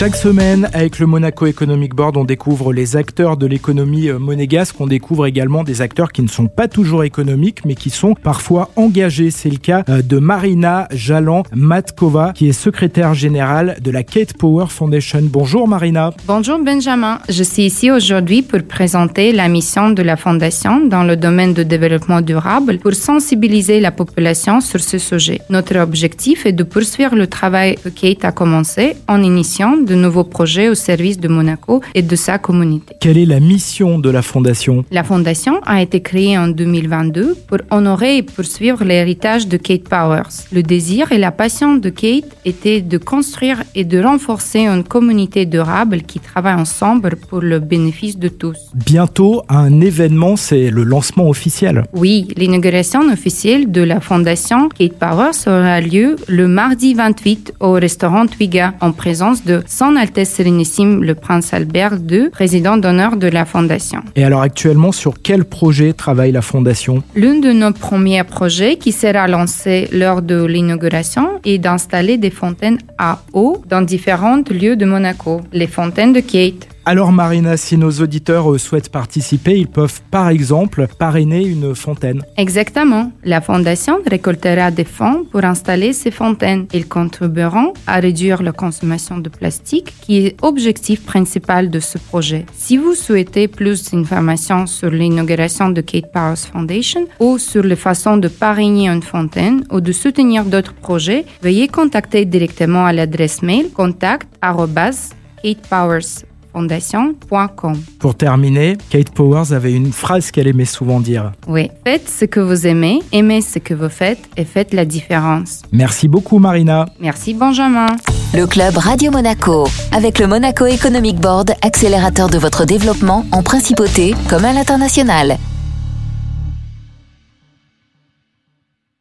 Chaque semaine, avec le Monaco Economic Board, on découvre les acteurs de l'économie euh, monégasque. On découvre également des acteurs qui ne sont pas toujours économiques, mais qui sont parfois engagés. C'est le cas euh, de Marina Jalan Matkova, qui est secrétaire générale de la Kate Power Foundation. Bonjour Marina. Bonjour Benjamin. Je suis ici aujourd'hui pour présenter la mission de la Fondation dans le domaine du développement durable pour sensibiliser la population sur ce sujet. Notre objectif est de poursuivre le travail que Kate a commencé en initiant de nouveaux projets au service de Monaco et de sa communauté. Quelle est la mission de la Fondation? La Fondation a été créée en 2022 pour honorer et poursuivre l'héritage de Kate Powers. Le désir et la passion de Kate étaient de construire et de renforcer une communauté durable qui travaille ensemble pour le bénéfice de tous. Bientôt, un événement, c'est le lancement officiel. Oui, l'inauguration officielle de la Fondation Kate Powers aura lieu le mardi 28 au restaurant Twiga en présence de son Altesse Sérénissime le Prince Albert II, président d'honneur de la Fondation. Et alors actuellement, sur quel projet travaille la Fondation? L'un de nos premiers projets qui sera lancé lors de l'inauguration est d'installer des fontaines à eau dans différents lieux de Monaco, les fontaines de Kate. Alors Marina, si nos auditeurs euh, souhaitent participer, ils peuvent par exemple parrainer une fontaine. Exactement. La Fondation récoltera des fonds pour installer ces fontaines. Ils contribueront à réduire la consommation de plastique, qui est objectif principal de ce projet. Si vous souhaitez plus d'informations sur l'inauguration de Kate Powers Foundation ou sur les façons de parrainer une fontaine ou de soutenir d'autres projets, veuillez contacter directement à l'adresse mail contact@katepowers fondation.com. Pour terminer, Kate Powers avait une phrase qu'elle aimait souvent dire. Oui, faites ce que vous aimez, aimez ce que vous faites et faites la différence. Merci beaucoup Marina. Merci Benjamin. Le club Radio Monaco, avec le Monaco Economic Board, accélérateur de votre développement en principauté comme à l'international.